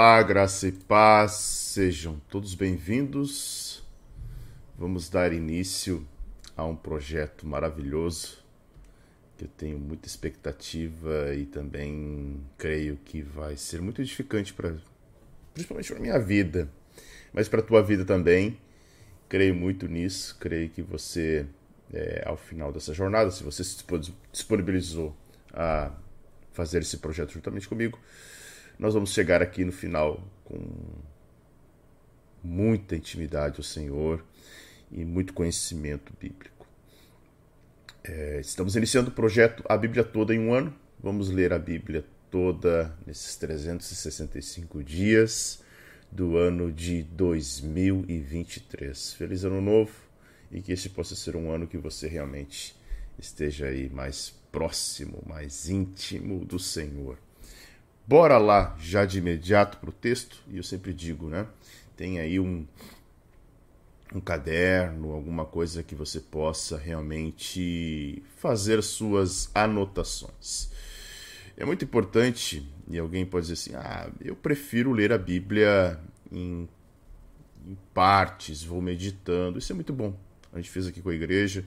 Olá, graça e paz, sejam todos bem-vindos. Vamos dar início a um projeto maravilhoso que eu tenho muita expectativa e também creio que vai ser muito edificante para principalmente para minha vida, mas para a tua vida também. Creio muito nisso, creio que você é, ao final dessa jornada, se você se disponibilizou a fazer esse projeto juntamente comigo, nós vamos chegar aqui no final com muita intimidade ao Senhor e muito conhecimento bíblico. É, estamos iniciando o projeto A Bíblia Toda em um ano. Vamos ler a Bíblia toda nesses 365 dias do ano de 2023. Feliz Ano Novo e que este possa ser um ano que você realmente esteja aí mais próximo, mais íntimo do Senhor. Bora lá já de imediato para o texto, e eu sempre digo, né? Tem aí um, um caderno, alguma coisa que você possa realmente fazer suas anotações. É muito importante, e alguém pode dizer assim: ah, eu prefiro ler a Bíblia em, em partes, vou meditando. Isso é muito bom. A gente fez aqui com a igreja,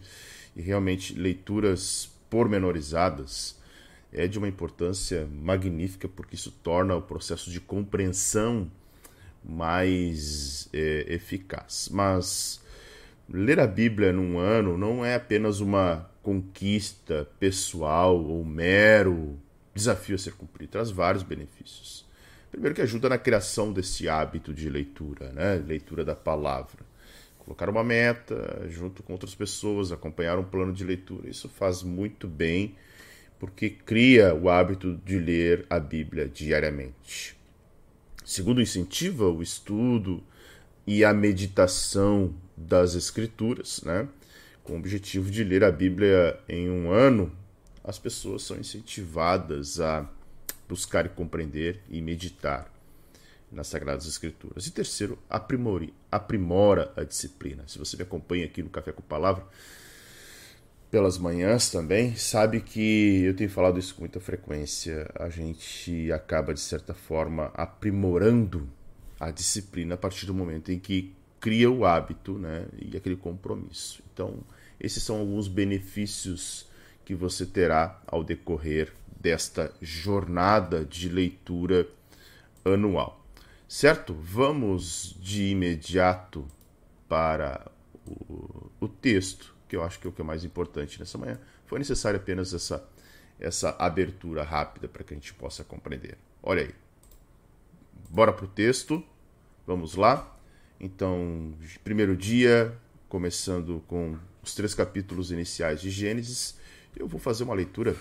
e realmente leituras pormenorizadas é de uma importância magnífica, porque isso torna o processo de compreensão mais é, eficaz. Mas ler a Bíblia num ano não é apenas uma conquista pessoal ou mero desafio a ser cumprido, traz vários benefícios. Primeiro que ajuda na criação desse hábito de leitura, né? leitura da palavra. Colocar uma meta junto com outras pessoas, acompanhar um plano de leitura. Isso faz muito bem porque cria o hábito de ler a Bíblia diariamente. Segundo, incentiva o estudo e a meditação das Escrituras, né? com o objetivo de ler a Bíblia em um ano, as pessoas são incentivadas a buscar e compreender e meditar nas Sagradas Escrituras. E terceiro, aprimore, aprimora a disciplina. Se você me acompanha aqui no Café com Palavra, pelas manhãs também, sabe que eu tenho falado isso com muita frequência. A gente acaba, de certa forma, aprimorando a disciplina a partir do momento em que cria o hábito né, e aquele compromisso. Então, esses são alguns benefícios que você terá ao decorrer desta jornada de leitura anual. Certo? Vamos de imediato para o, o texto que eu acho que é o que é mais importante nessa manhã, foi necessária apenas essa, essa abertura rápida para que a gente possa compreender. Olha aí. Bora para o texto. Vamos lá. Então, primeiro dia, começando com os três capítulos iniciais de Gênesis, eu vou fazer uma leitura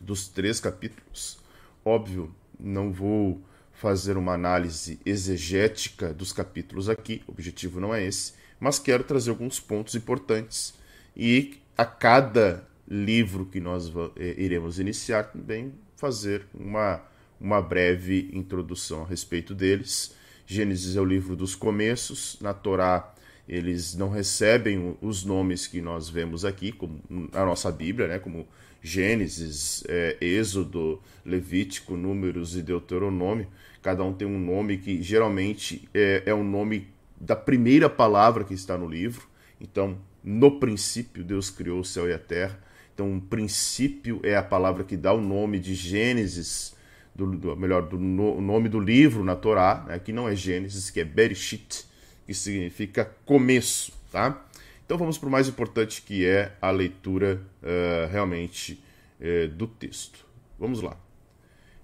dos três capítulos. Óbvio, não vou fazer uma análise exegética dos capítulos aqui, o objetivo não é esse mas quero trazer alguns pontos importantes e a cada livro que nós eh, iremos iniciar também fazer uma, uma breve introdução a respeito deles. Gênesis é o livro dos começos, na Torá eles não recebem os nomes que nós vemos aqui, como a nossa Bíblia, né, como Gênesis, é, Êxodo, Levítico, Números e Deuteronômio. Cada um tem um nome que geralmente é, é um nome da primeira palavra que está no livro. Então, no princípio, Deus criou o céu e a terra. Então, o princípio é a palavra que dá o nome de Gênesis, do, do melhor, do no, nome do livro na Torá, né, que não é Gênesis, que é Bereshit, que significa começo, tá? Então vamos para o mais importante que é a leitura uh, realmente uh, do texto. Vamos lá.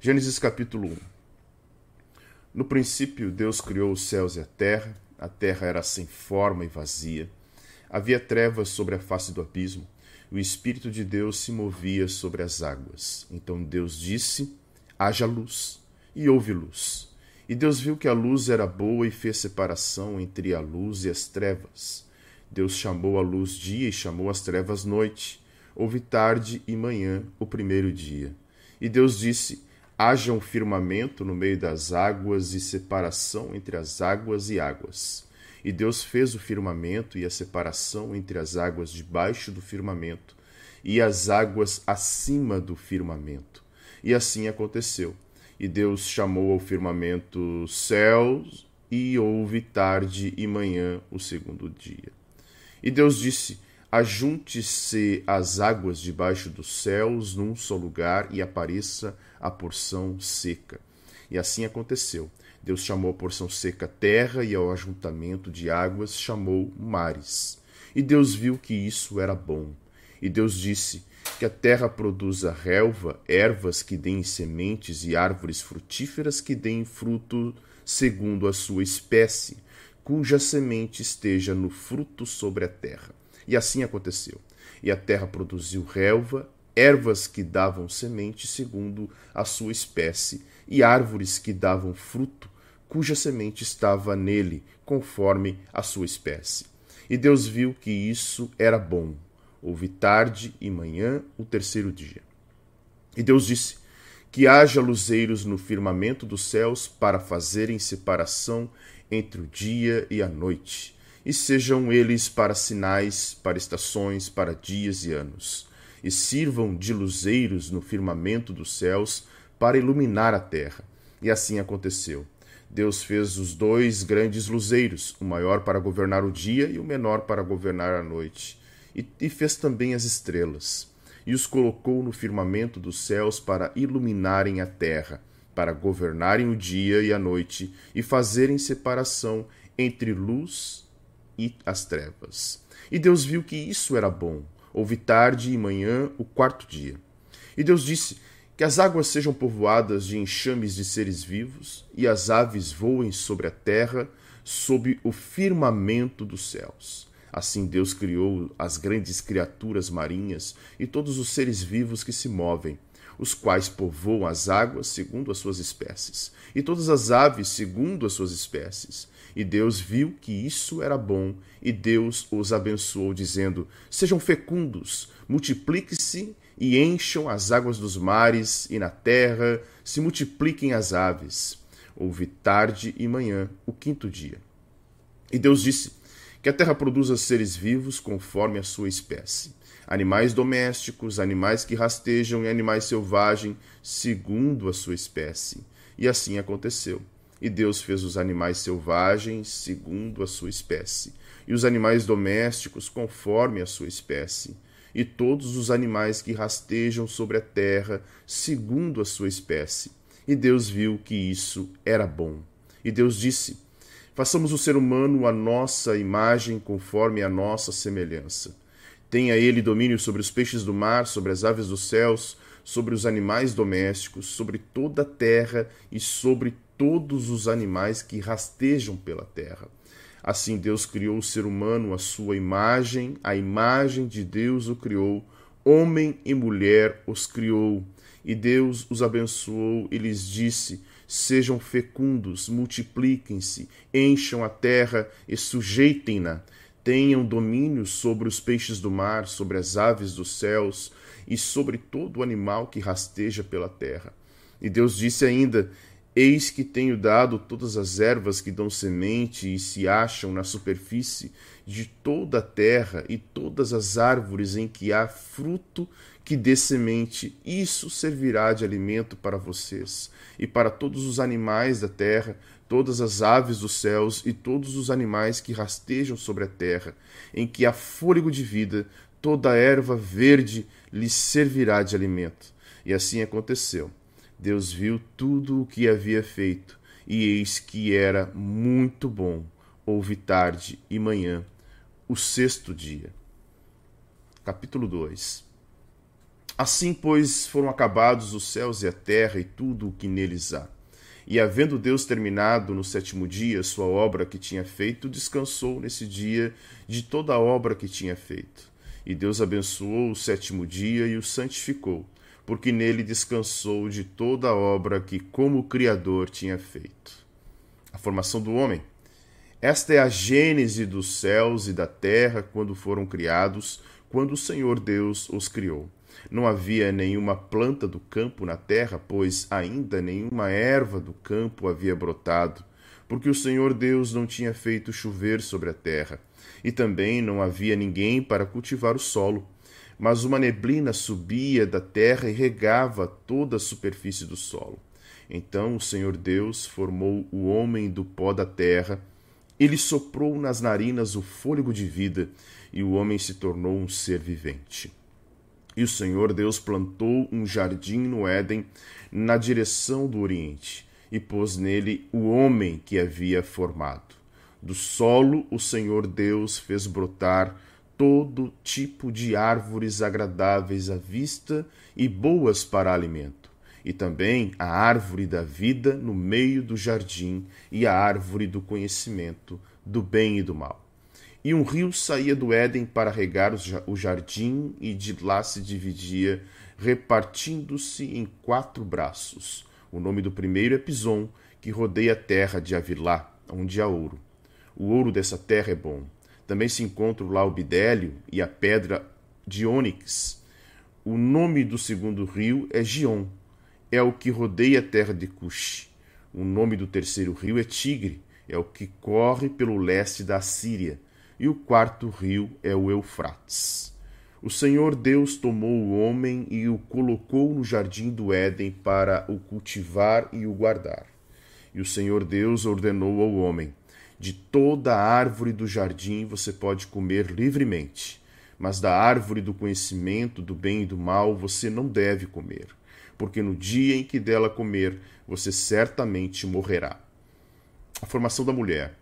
Gênesis capítulo 1. No princípio, Deus criou os céus e a terra a terra era sem forma e vazia. Havia trevas sobre a face do abismo. O Espírito de Deus se movia sobre as águas. Então Deus disse: haja luz. E houve luz. E Deus viu que a luz era boa e fez separação entre a luz e as trevas. Deus chamou a luz dia e chamou as trevas noite. Houve tarde e manhã, o primeiro dia. E Deus disse: haja um firmamento no meio das águas e separação entre as águas e águas. E Deus fez o firmamento e a separação entre as águas debaixo do firmamento e as águas acima do firmamento. E assim aconteceu. E Deus chamou ao firmamento céus, e houve tarde e manhã o segundo dia. E Deus disse: Ajunte-se as águas debaixo dos céus num só lugar e apareça a porção seca. E assim aconteceu. Deus chamou a porção seca terra e ao ajuntamento de águas chamou mares. E Deus viu que isso era bom. E Deus disse: Que a terra produza relva, ervas que deem sementes e árvores frutíferas que deem fruto segundo a sua espécie, cuja semente esteja no fruto sobre a terra. E assim aconteceu. E a terra produziu relva, ervas que davam semente segundo a sua espécie, e árvores que davam fruto, cuja semente estava nele, conforme a sua espécie. E Deus viu que isso era bom. Houve tarde e manhã o terceiro dia. E Deus disse: Que haja luzeiros no firmamento dos céus para fazerem separação entre o dia e a noite, e sejam eles para sinais, para estações, para dias e anos, e sirvam de luzeiros no firmamento dos céus para iluminar a terra. E assim aconteceu. Deus fez os dois grandes luzeiros, o maior para governar o dia e o menor para governar a noite. E, e fez também as estrelas, e os colocou no firmamento dos céus para iluminarem a terra, para governarem o dia e a noite, e fazerem separação entre luz e as trevas. E Deus viu que isso era bom. Houve tarde e manhã o quarto dia. E Deus disse: que as águas sejam povoadas de enxames de seres vivos, e as aves voem sobre a terra, sob o firmamento dos céus. Assim Deus criou as grandes criaturas marinhas e todos os seres vivos que se movem, os quais povoam as águas segundo as suas espécies, e todas as aves segundo as suas espécies. E Deus viu que isso era bom, e Deus os abençoou, dizendo: Sejam fecundos, multipliquem-se e encham as águas dos mares, e na terra se multipliquem as aves. Houve tarde e manhã, o quinto dia. E Deus disse: Que a terra produza seres vivos conforme a sua espécie, animais domésticos, animais que rastejam e animais selvagens, segundo a sua espécie. E assim aconteceu. E Deus fez os animais selvagens segundo a sua espécie, e os animais domésticos conforme a sua espécie e todos os animais que rastejam sobre a terra, segundo a sua espécie. E Deus viu que isso era bom. E Deus disse: Façamos o ser humano a nossa imagem, conforme a nossa semelhança. Tenha ele domínio sobre os peixes do mar, sobre as aves dos céus, sobre os animais domésticos, sobre toda a terra e sobre todos os animais que rastejam pela terra. Assim Deus criou o ser humano à sua imagem, a imagem de Deus o criou, homem e mulher os criou. E Deus os abençoou e lhes disse: Sejam fecundos, multipliquem-se, encham a terra e sujeitem-na. Tenham domínio sobre os peixes do mar, sobre as aves dos céus e sobre todo animal que rasteja pela terra. E Deus disse ainda: Eis que tenho dado todas as ervas que dão semente e se acham na superfície de toda a terra, e todas as árvores em que há fruto que dê semente, isso servirá de alimento para vocês, e para todos os animais da terra, todas as aves dos céus e todos os animais que rastejam sobre a terra, em que há fôlego de vida, toda erva verde lhes servirá de alimento. E assim aconteceu. Deus viu tudo o que havia feito, e eis que era muito bom. Houve tarde e manhã, o sexto dia. Capítulo 2 Assim, pois, foram acabados os céus e a terra e tudo o que neles há. E havendo Deus terminado no sétimo dia sua obra que tinha feito, descansou nesse dia de toda a obra que tinha feito. E Deus abençoou o sétimo dia e o santificou porque nele descansou de toda a obra que, como Criador, tinha feito. A formação do homem. Esta é a gênese dos céus e da terra quando foram criados, quando o Senhor Deus os criou. Não havia nenhuma planta do campo na terra, pois ainda nenhuma erva do campo havia brotado, porque o Senhor Deus não tinha feito chover sobre a terra, e também não havia ninguém para cultivar o solo. Mas uma neblina subia da terra e regava toda a superfície do solo. Então o Senhor Deus formou o homem do pó da terra, ele soprou nas narinas o fôlego de vida, e o homem se tornou um ser vivente. E o Senhor Deus plantou um jardim no Éden, na direção do Oriente, e pôs nele o homem que havia formado. Do solo o Senhor Deus fez brotar todo tipo de árvores agradáveis à vista e boas para alimento, e também a árvore da vida no meio do jardim e a árvore do conhecimento do bem e do mal. E um rio saía do Éden para regar o jardim, e de lá se dividia, repartindo-se em quatro braços. O nome do primeiro é Pison, que rodeia a terra de Avilá, onde há ouro. O ouro dessa terra é bom. Também se encontra lá o bidélio e a pedra de ônix. O nome do segundo rio é Gion, é o que rodeia a terra de Cush. O nome do terceiro rio é Tigre, é o que corre pelo leste da Síria e o quarto rio é o Eufrates. O Senhor Deus tomou o homem e o colocou no jardim do Éden para o cultivar e o guardar. E o Senhor Deus ordenou ao homem: De toda a árvore do jardim você pode comer livremente, mas da árvore do conhecimento do bem e do mal você não deve comer, porque no dia em que dela comer, você certamente morrerá. A formação da mulher.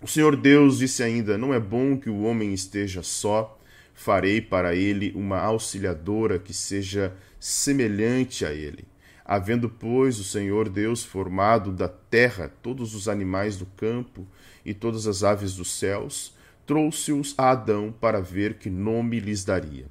O Senhor Deus disse ainda: Não é bom que o homem esteja só. Farei para ele uma auxiliadora que seja semelhante a ele. Havendo, pois, o Senhor Deus formado da terra todos os animais do campo e todas as aves dos céus, trouxe-os a Adão para ver que nome lhes daria.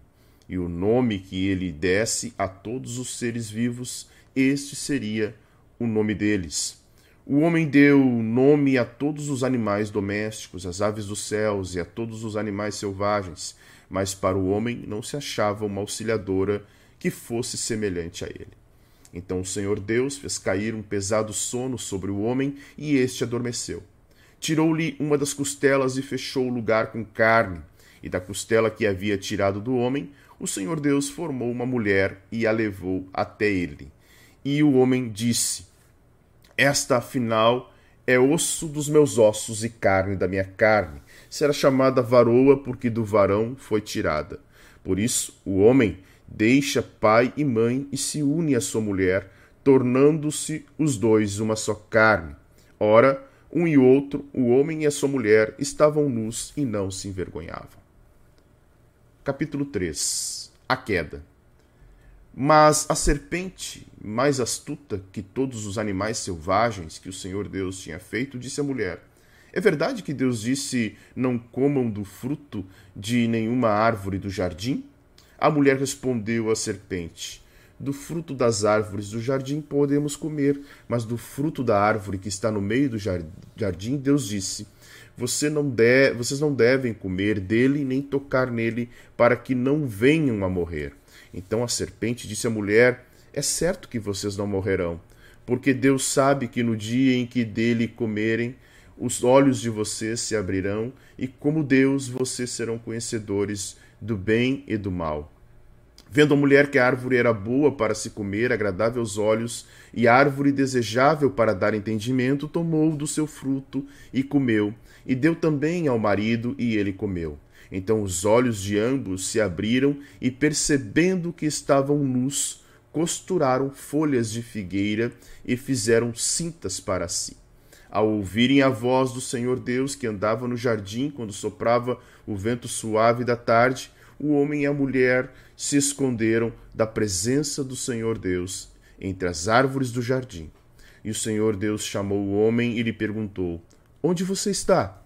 E o nome que ele desse a todos os seres vivos, este seria o nome deles. O homem deu nome a todos os animais domésticos, às aves dos céus e a todos os animais selvagens, mas para o homem não se achava uma auxiliadora que fosse semelhante a ele. Então o Senhor Deus fez cair um pesado sono sobre o homem e este adormeceu. Tirou-lhe uma das costelas e fechou o lugar com carne, e da costela que havia tirado do homem, o Senhor Deus formou uma mulher e a levou até ele. E o homem disse: esta, afinal, é osso dos meus ossos e carne da minha carne. Será chamada varoa porque do varão foi tirada. Por isso, o homem deixa pai e mãe e se une à sua mulher, tornando-se os dois uma só carne. Ora, um e outro, o homem e a sua mulher, estavam nus e não se envergonhavam. Capítulo 3 A queda. Mas a serpente, mais astuta que todos os animais selvagens que o Senhor Deus tinha feito, disse à mulher: É verdade que Deus disse: Não comam do fruto de nenhuma árvore do jardim? A mulher respondeu à serpente: Do fruto das árvores do jardim podemos comer, mas do fruto da árvore que está no meio do jardim, Deus disse: você não de... Vocês não devem comer dele nem tocar nele, para que não venham a morrer. Então a serpente disse à mulher: É certo que vocês não morrerão, porque Deus sabe que no dia em que dele comerem, os olhos de vocês se abrirão, e como Deus, vocês serão conhecedores do bem e do mal. Vendo a mulher que a árvore era boa para se comer, agradável aos olhos, e árvore desejável para dar entendimento, tomou do seu fruto e comeu, e deu também ao marido, e ele comeu. Então os olhos de ambos se abriram e, percebendo que estavam nus, costuraram folhas de figueira e fizeram cintas para si. Ao ouvirem a voz do Senhor Deus que andava no jardim quando soprava o vento suave da tarde, o homem e a mulher se esconderam da presença do Senhor Deus entre as árvores do jardim. E o Senhor Deus chamou o homem e lhe perguntou: Onde você está?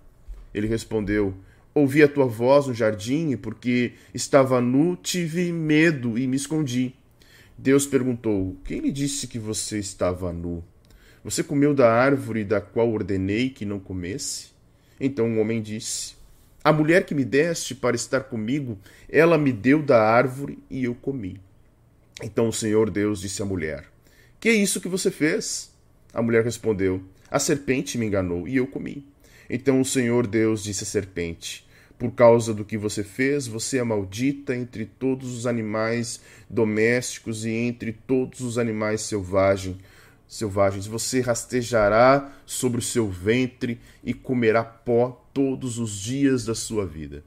Ele respondeu: Ouvi a tua voz no jardim e, porque estava nu, tive medo e me escondi. Deus perguntou: Quem lhe disse que você estava nu? Você comeu da árvore da qual ordenei que não comesse? Então o homem disse: A mulher que me deste para estar comigo, ela me deu da árvore e eu comi. Então o Senhor Deus disse à mulher: Que é isso que você fez? A mulher respondeu: A serpente me enganou e eu comi. Então o Senhor Deus disse à serpente: Por causa do que você fez, você é maldita entre todos os animais domésticos e entre todos os animais selvagens selvagens. Você rastejará sobre o seu ventre e comerá pó todos os dias da sua vida.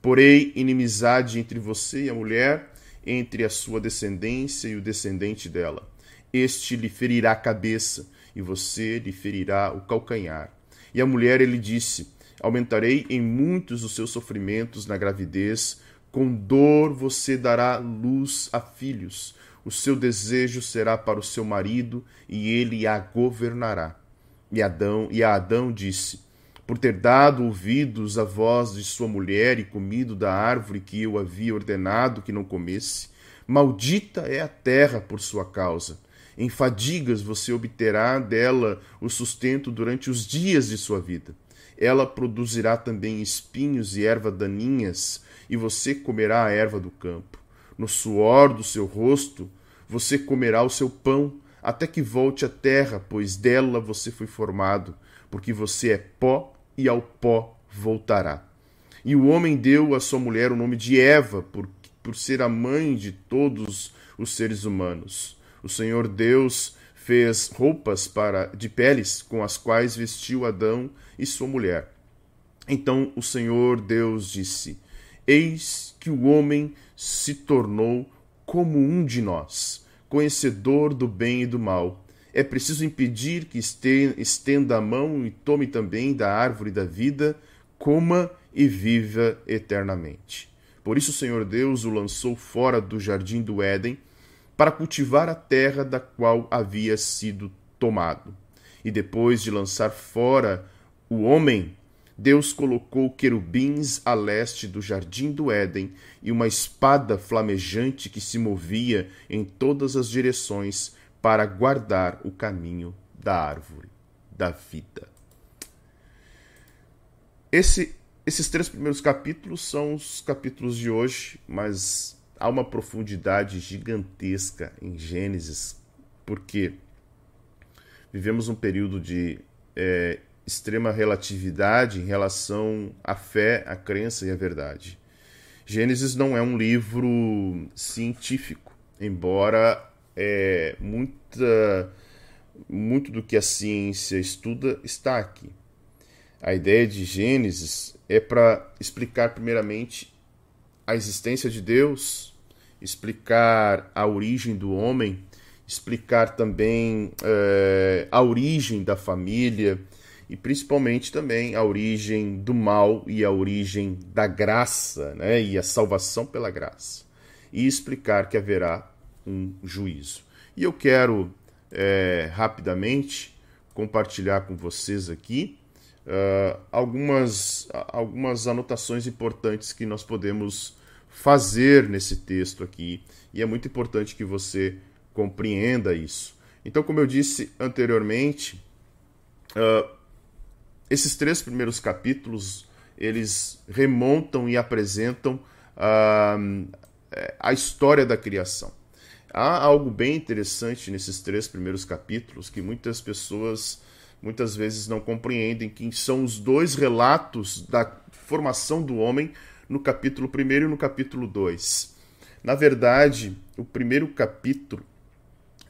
Porém, inimizade entre você e a mulher, entre a sua descendência e o descendente dela. Este lhe ferirá a cabeça, e você lhe ferirá o calcanhar. E a mulher ele disse: Aumentarei em muitos os seus sofrimentos na gravidez, com dor você dará luz a filhos o seu desejo será para o seu marido e ele a governará. E Adão e a Adão disse: Por ter dado ouvidos à voz de sua mulher e comido da árvore que eu havia ordenado que não comesse, maldita é a terra por sua causa. Em fadigas você obterá dela o sustento durante os dias de sua vida. Ela produzirá também espinhos e erva daninhas, e você comerá a erva do campo no suor do seu rosto você comerá o seu pão, até que volte à terra, pois dela você foi formado, porque você é pó e ao pó voltará. E o homem deu à sua mulher o nome de Eva, por, por ser a mãe de todos os seres humanos. O Senhor Deus fez roupas para de peles com as quais vestiu Adão e sua mulher. Então o Senhor Deus disse: Eis que o homem se tornou como um de nós, conhecedor do bem e do mal. É preciso impedir que estenda a mão e tome também da árvore da vida, coma e viva eternamente. Por isso o Senhor Deus o lançou fora do jardim do Éden para cultivar a terra da qual havia sido tomado. E depois de lançar fora o homem, Deus colocou querubins a leste do jardim do Éden e uma espada flamejante que se movia em todas as direções para guardar o caminho da árvore da vida. Esse, esses três primeiros capítulos são os capítulos de hoje, mas há uma profundidade gigantesca em Gênesis, porque vivemos um período de é, extrema relatividade em relação à fé, à crença e à verdade. Gênesis não é um livro científico, embora é, muita, muito do que a ciência estuda está aqui. A ideia de Gênesis é para explicar, primeiramente, a existência de Deus, explicar a origem do homem, explicar também é, a origem da família, e principalmente também a origem do mal e a origem da graça, né, e a salvação pela graça, e explicar que haverá um juízo. E eu quero é, rapidamente compartilhar com vocês aqui uh, algumas, algumas anotações importantes que nós podemos fazer nesse texto aqui, e é muito importante que você compreenda isso. Então, como eu disse anteriormente, uh, esses três primeiros capítulos eles remontam e apresentam uh, a história da criação. Há algo bem interessante nesses três primeiros capítulos que muitas pessoas muitas vezes não compreendem, que são os dois relatos da formação do homem no capítulo 1 e no capítulo 2. Na verdade, o primeiro capítulo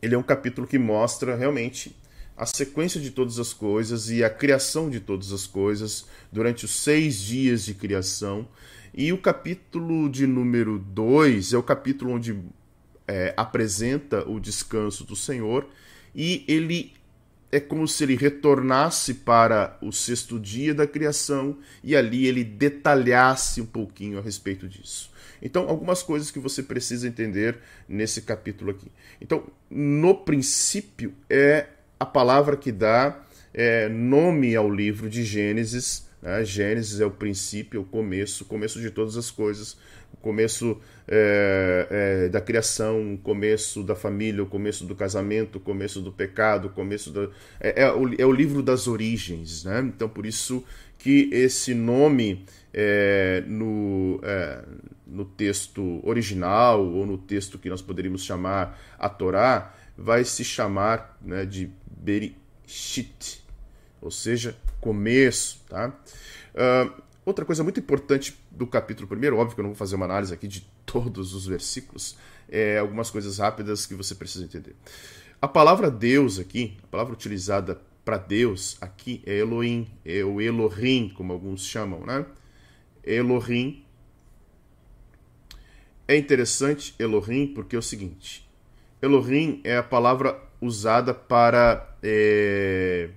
ele é um capítulo que mostra realmente a sequência de todas as coisas e a criação de todas as coisas durante os seis dias de criação. E o capítulo de número 2 é o capítulo onde é, apresenta o descanso do Senhor e ele é como se ele retornasse para o sexto dia da criação e ali ele detalhasse um pouquinho a respeito disso. Então, algumas coisas que você precisa entender nesse capítulo aqui. Então, no princípio, é a palavra que dá é, nome ao livro de Gênesis. Né? Gênesis é o princípio, é o começo, o começo de todas as coisas, começo é, é, da criação, o começo da família, o começo do casamento, o começo do pecado, o começo do. É, é, o, é o livro das origens, né? Então, por isso que esse nome é, no, é, no texto original, ou no texto que nós poderíamos chamar a Torá, vai se chamar né, de Berishit, ou seja, começo. Tá? Uh, outra coisa muito importante do capítulo primeiro, óbvio que eu não vou fazer uma análise aqui de todos os versículos, é algumas coisas rápidas que você precisa entender. A palavra Deus aqui, a palavra utilizada para Deus aqui é Elohim, é o Elohim, como alguns chamam, né? Elohim. É interessante Elohim porque é o seguinte: Elohim é a palavra usada para é,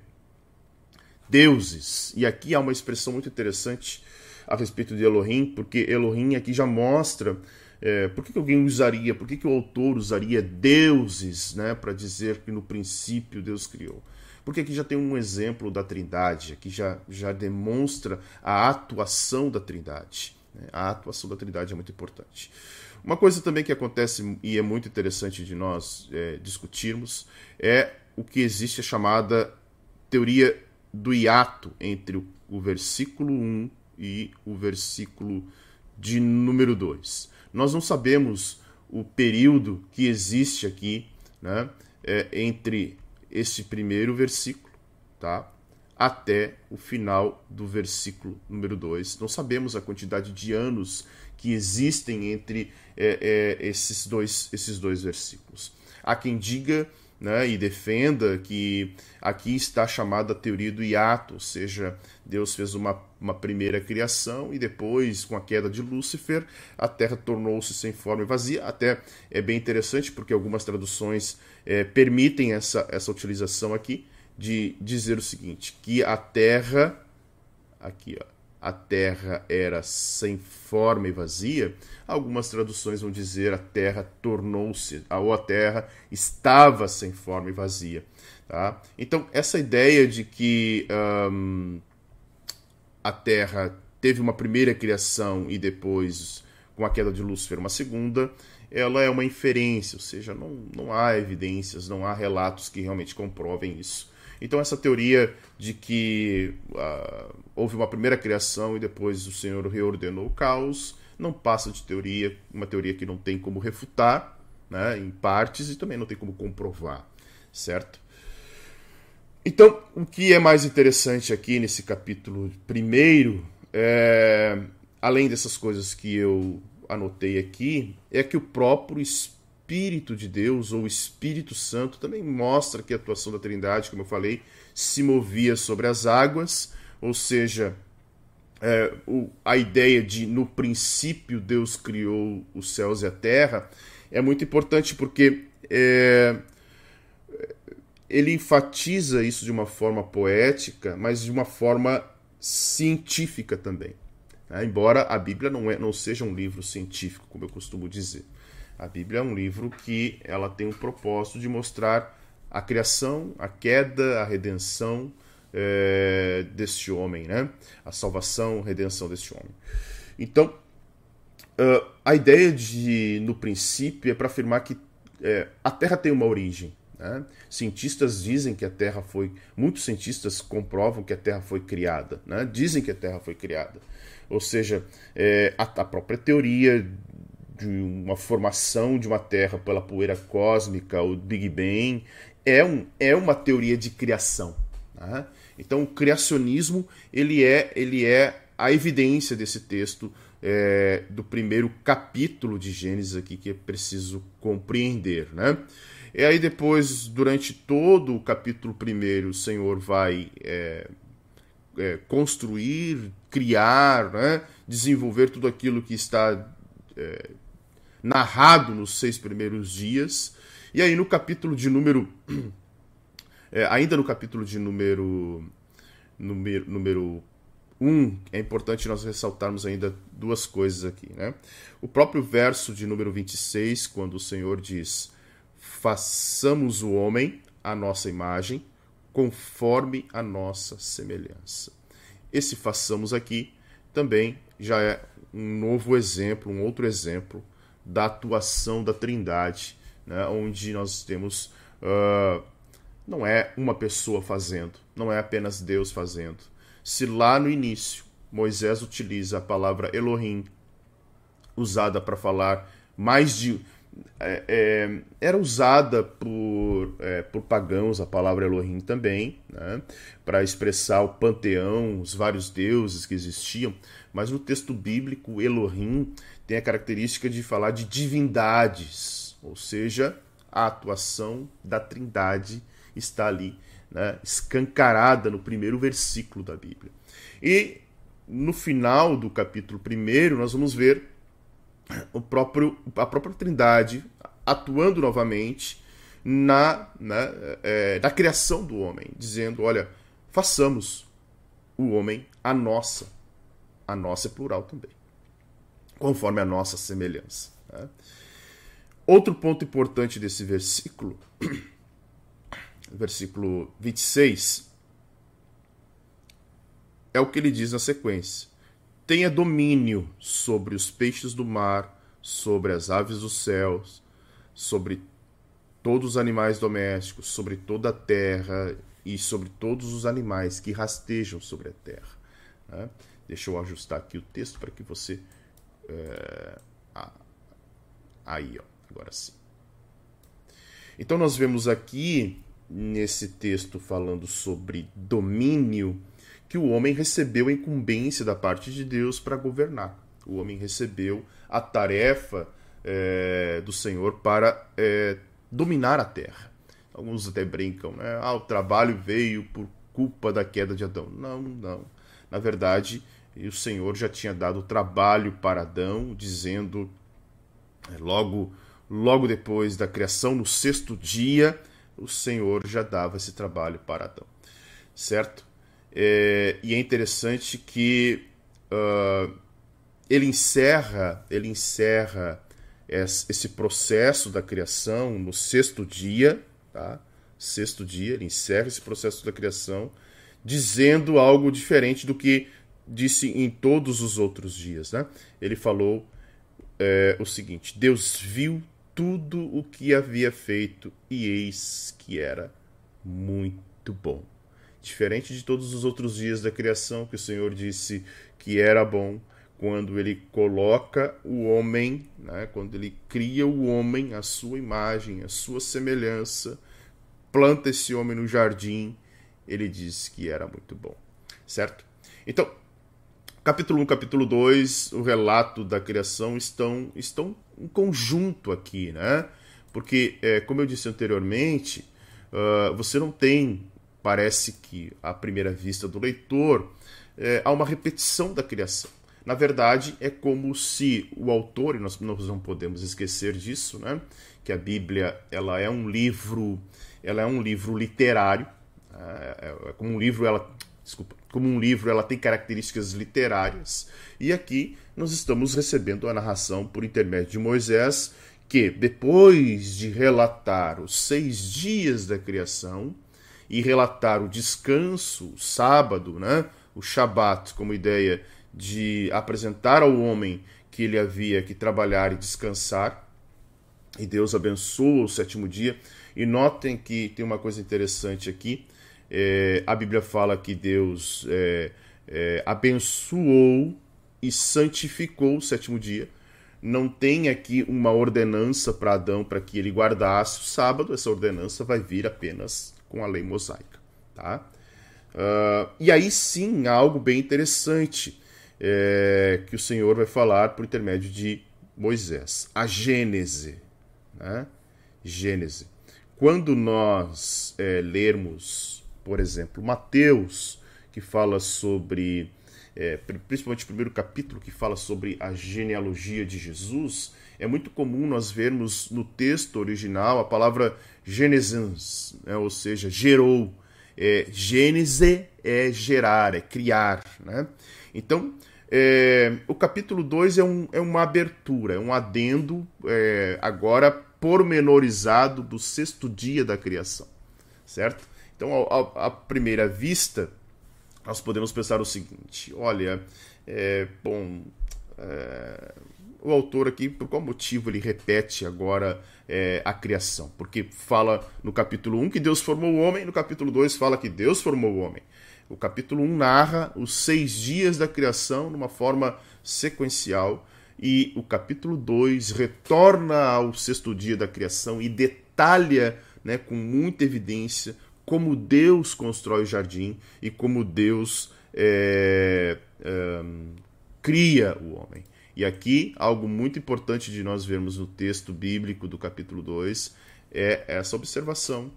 deuses. E aqui há uma expressão muito interessante a respeito de Elohim, porque Elohim aqui já mostra é, por que, que, alguém usaria, por que, que o autor usaria deuses né, para dizer que no princípio Deus criou. Porque aqui já tem um exemplo da Trindade, aqui já, já demonstra a atuação da Trindade. Né? A atuação da Trindade é muito importante. Uma coisa também que acontece e é muito interessante de nós é, discutirmos é o que existe a chamada teoria do hiato entre o, o versículo 1 e o versículo de número 2. Nós não sabemos o período que existe aqui né, é, entre este primeiro versículo, tá? Até o final do versículo número 2. Não sabemos a quantidade de anos que existem entre é, é, esses, dois, esses dois versículos. Há quem diga né, e defenda que aqui está chamada a teoria do hiato, ou seja, Deus fez uma, uma primeira criação e depois, com a queda de Lúcifer, a terra tornou-se sem forma e vazia. Até é bem interessante porque algumas traduções é, permitem essa, essa utilização aqui de dizer o seguinte: que a terra, aqui, ó, a terra era sem forma e vazia, algumas traduções vão dizer a terra tornou-se, ou a terra estava sem forma e vazia. Tá? Então, essa ideia de que um, a terra teve uma primeira criação e depois, com a queda de Lúcifer, uma segunda, ela é uma inferência, ou seja, não, não há evidências, não há relatos que realmente comprovem isso. Então, essa teoria de que uh, houve uma primeira criação e depois o Senhor reordenou o caos não passa de teoria, uma teoria que não tem como refutar né, em partes e também não tem como comprovar, certo? Então, o que é mais interessante aqui nesse capítulo primeiro, é, além dessas coisas que eu anotei aqui é que o próprio Espírito de Deus, ou Espírito Santo, também mostra que a atuação da Trindade, como eu falei, se movia sobre as águas, ou seja, é, o, a ideia de no princípio Deus criou os céus e a terra é muito importante porque é, ele enfatiza isso de uma forma poética, mas de uma forma científica também. Né? Embora a Bíblia não, é, não seja um livro científico, como eu costumo dizer. A Bíblia é um livro que ela tem o propósito de mostrar a criação, a queda, a redenção é, deste homem, né? a salvação, a redenção deste homem. Então, uh, a ideia de, no princípio, é para afirmar que é, a Terra tem uma origem. Né? Cientistas dizem que a Terra foi. Muitos cientistas comprovam que a Terra foi criada. Né? Dizem que a Terra foi criada. Ou seja, é, a, a, própria teoria de uma formação de uma Terra pela poeira cósmica, o Big Bang, é, um, é uma teoria de criação. Né? Então, o criacionismo ele é, ele é a evidência desse texto é, do primeiro capítulo de Gênesis aqui que é preciso compreender, né? E aí depois, durante todo o capítulo primeiro, o Senhor vai é, é, construir, criar, né? desenvolver tudo aquilo que está é, narrado nos seis primeiros dias. E aí no capítulo de número. É, ainda no capítulo de número. Número, número 1, um, é importante nós ressaltarmos ainda duas coisas aqui. Né? O próprio verso de número 26, quando o Senhor diz: Façamos o homem a nossa imagem, conforme a nossa semelhança. Esse façamos aqui também já é um novo exemplo, um outro exemplo da atuação da Trindade, né, onde nós temos. Uh, não é uma pessoa fazendo, não é apenas Deus fazendo. Se lá no início Moisés utiliza a palavra Elohim, usada para falar mais de. É, é, era usada por, é, por pagãos a palavra Elohim também, né, para expressar o panteão, os vários deuses que existiam, mas no texto bíblico, Elohim tem a característica de falar de divindades, ou seja, a atuação da trindade está ali, né, escancarada no primeiro versículo da Bíblia. E no final do capítulo 1, nós vamos ver o próprio, a própria Trindade atuando novamente na, na, é, na criação do homem, dizendo: olha, façamos o homem a nossa. A nossa é plural também, conforme a nossa semelhança. Né? Outro ponto importante desse versículo, versículo 26, é o que ele diz na sequência tenha domínio sobre os peixes do mar, sobre as aves dos céus, sobre todos os animais domésticos, sobre toda a terra e sobre todos os animais que rastejam sobre a terra. Né? Deixa eu ajustar aqui o texto para que você. É... Aí, ó, agora sim. Então, nós vemos aqui, nesse texto falando sobre domínio, que o homem recebeu a incumbência da parte de Deus para governar. O homem recebeu a tarefa é, do Senhor para é, dominar a terra. Alguns até brincam, né? Ah, o trabalho veio por culpa da queda de Adão. Não, não. Na verdade, o Senhor já tinha dado trabalho para Adão, dizendo é, logo logo depois da criação, no sexto dia, o Senhor já dava esse trabalho para Adão. Certo? É, e é interessante que uh, ele encerra, ele encerra esse processo da criação no sexto dia, tá? Sexto dia, ele encerra esse processo da criação, dizendo algo diferente do que disse em todos os outros dias, né? Ele falou é, o seguinte: Deus viu tudo o que havia feito e eis que era muito bom. Diferente de todos os outros dias da criação, que o Senhor disse que era bom, quando ele coloca o homem, né, quando ele cria o homem, a sua imagem, a sua semelhança, planta esse homem no jardim, ele diz que era muito bom. Certo? Então, capítulo 1 capítulo 2, o relato da criação estão, estão em conjunto aqui, né? Porque, é, como eu disse anteriormente, uh, você não tem parece que, à primeira vista do leitor, é, há uma repetição da criação. Na verdade, é como se o autor, e nós, nós não podemos esquecer disso, né? que a Bíblia ela é um livro, ela é um livro literário, é, é, é como um livro ela, desculpa, como um livro ela tem características literárias, e aqui nós estamos recebendo a narração por intermédio de Moisés, que depois de relatar os seis dias da criação, e relatar o descanso, o sábado, né, o Shabat, como ideia de apresentar ao homem que ele havia que trabalhar e descansar. E Deus abençoa o sétimo dia. E notem que tem uma coisa interessante aqui. É, a Bíblia fala que Deus é, é, abençoou e santificou o sétimo dia. Não tem aqui uma ordenança para Adão para que ele guardasse o sábado. Essa ordenança vai vir apenas com a lei mosaica. Tá? Uh, e aí sim há algo bem interessante é, que o Senhor vai falar por intermédio de Moisés. A Gênese. Né? Gênese. Quando nós é, lermos, por exemplo, Mateus, que fala sobre, é, principalmente o primeiro capítulo, que fala sobre a genealogia de Jesus, é muito comum nós vermos no texto original a palavra Genesis, né? ou seja, gerou. É, gênese é gerar, é criar. Né? Então, é, o capítulo 2 é, um, é uma abertura, é um adendo é, agora pormenorizado do sexto dia da criação, certo? Então, à primeira vista, nós podemos pensar o seguinte: olha, é, bom, é, o autor aqui, por qual motivo ele repete agora é, a criação? Porque fala no capítulo 1 que Deus formou o homem, no capítulo 2 fala que Deus formou o homem. O capítulo 1 narra os seis dias da criação numa forma sequencial, e o capítulo 2 retorna ao sexto dia da criação e detalha né, com muita evidência como Deus constrói o jardim e como Deus é, é, cria o homem. E aqui, algo muito importante de nós vermos no texto bíblico do capítulo 2 é essa observação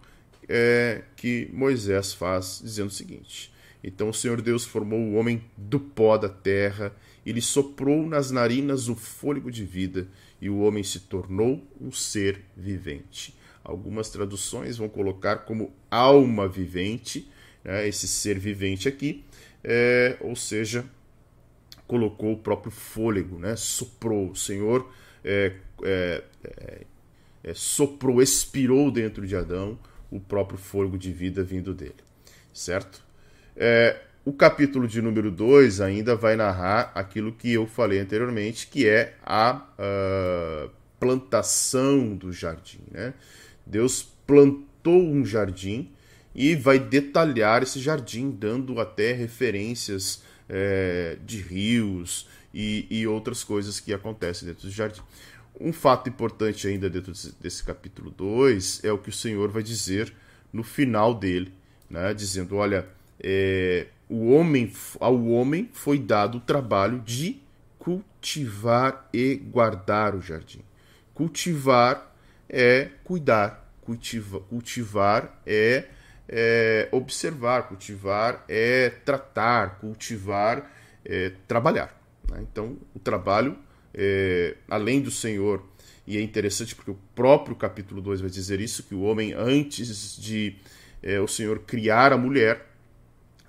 é, que Moisés faz, dizendo o seguinte: Então o Senhor Deus formou o homem do pó da terra, ele soprou nas narinas o fôlego de vida, e o homem se tornou um ser vivente. Algumas traduções vão colocar como alma vivente, né, esse ser vivente aqui, é, ou seja, colocou o próprio fôlego, né, soprou. O Senhor é, é, é, é soprou, expirou dentro de Adão o próprio fôlego de vida vindo dele, certo? É, o capítulo de número 2 ainda vai narrar aquilo que eu falei anteriormente, que é a uh, plantação do jardim. Né? Deus plantou um jardim e vai detalhar esse jardim, dando até referências é, de rios e, e, outras coisas que acontecem dentro do jardim. Um fato importante ainda dentro desse, capítulo 2 é o que o Senhor vai dizer no final dele, né? dizendo: Olha, é, o homem, ao homem foi dado o trabalho de cultivar e guardar o jardim. Cultivar é cuidar, cultiva, cultivar é, é, observar, cultivar é tratar, cultivar é trabalhar. Né? Então, o trabalho, é, além do Senhor, e é interessante porque o próprio capítulo 2 vai dizer isso, que o homem, antes de é, o Senhor criar a mulher,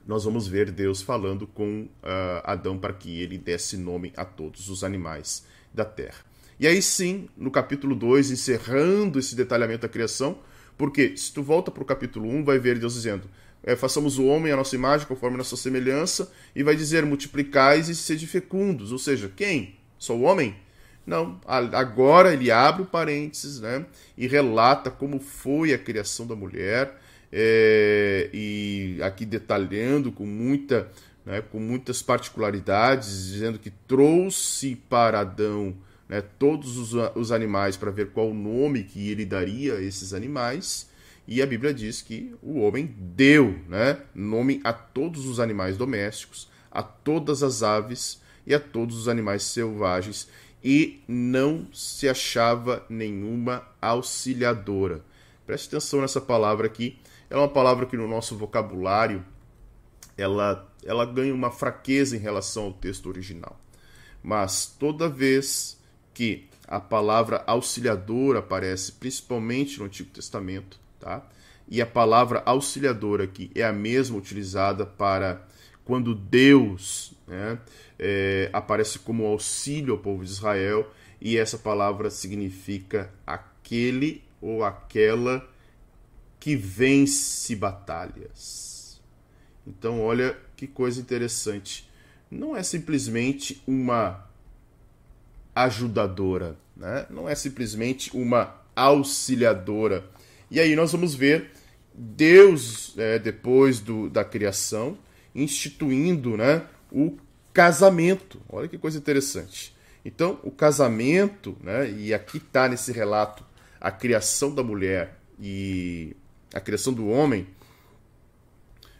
nós vamos ver Deus falando com uh, Adão para que ele desse nome a todos os animais da terra. E aí sim, no capítulo 2, encerrando esse detalhamento da criação, porque se tu volta para o capítulo 1, um, vai ver Deus dizendo: é, façamos o homem a nossa imagem, conforme a nossa semelhança, e vai dizer: multiplicais e sede fecundos. Ou seja, quem? Só o homem? Não, agora ele abre o parênteses né, e relata como foi a criação da mulher, é, e aqui detalhando com muita, né, com muitas particularidades, dizendo que trouxe para Adão né, todos os, os animais para ver qual o nome que ele daria a esses animais. E a Bíblia diz que o homem deu né, nome a todos os animais domésticos, a todas as aves e a todos os animais selvagens, e não se achava nenhuma auxiliadora. Preste atenção nessa palavra aqui. É uma palavra que no nosso vocabulário ela, ela ganha uma fraqueza em relação ao texto original. Mas toda vez que a palavra auxiliador aparece, principalmente no Antigo Testamento, tá? E a palavra auxiliador aqui é a mesma utilizada para quando Deus né, é, aparece como auxílio ao povo de Israel, e essa palavra significa aquele ou aquela que vence batalhas. Então, olha que coisa interessante. Não é simplesmente uma ajudadora, né? não é simplesmente uma auxiliadora. E aí nós vamos ver Deus, é, depois do, da criação, instituindo né, o casamento. Olha que coisa interessante. Então, o casamento, né, e aqui está nesse relato a criação da mulher e a criação do homem.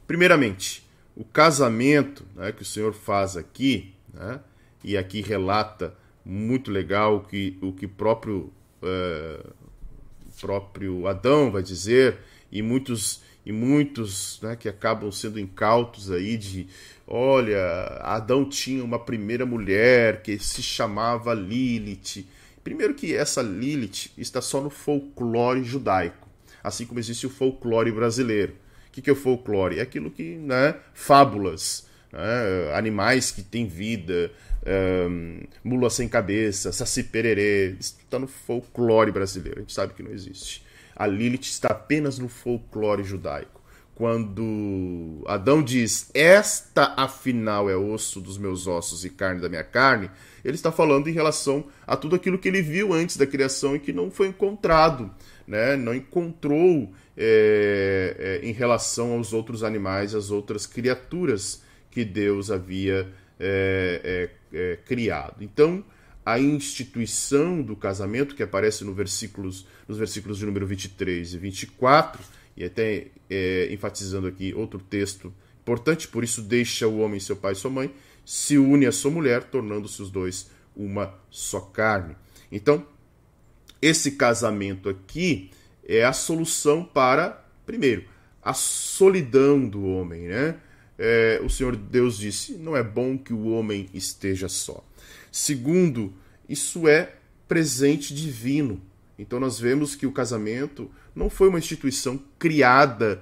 Primeiramente, o casamento né, que o Senhor faz aqui, né, e aqui relata muito legal que, o que próprio, é, próprio Adão vai dizer, e muitos e muitos né, que acabam sendo incautos aí de olha, Adão tinha uma primeira mulher que se chamava Lilith. Primeiro que essa Lilith está só no folclore judaico, assim como existe o folclore brasileiro. O que é o folclore? É aquilo que, né, fábulas, né, animais que têm vida, um, mula sem cabeça, saci pererê, está no folclore brasileiro, a gente sabe que não existe. A Lilith está apenas no folclore judaico. quando Adão diz: Esta afinal é osso dos meus ossos e carne da minha carne, ele está falando em relação a tudo aquilo que ele viu antes da criação e que não foi encontrado, né? não encontrou é, é, em relação aos outros animais, às outras criaturas que Deus havia é, é, é criado. Então, a instituição do casamento, que aparece no versículos, nos versículos de número 23 e 24, e até é, enfatizando aqui outro texto importante, por isso deixa o homem seu pai e sua mãe, se une à sua mulher, tornando-se os dois uma só carne. Então, esse casamento aqui é a solução para, primeiro, a solidão do homem, né? É, o Senhor Deus disse: não é bom que o homem esteja só. Segundo, isso é presente divino. Então nós vemos que o casamento não foi uma instituição criada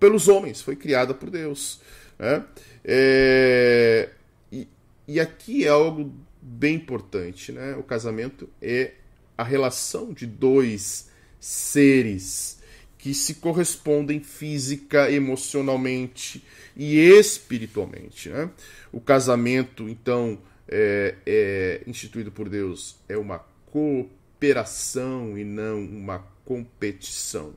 pelos homens, foi criada por Deus. Né? É... E, e aqui é algo bem importante. Né? O casamento é a relação de dois seres que se correspondem física, emocionalmente e espiritualmente. Né? O casamento, então, é, é instituído por Deus, é uma cooperação e não uma competição.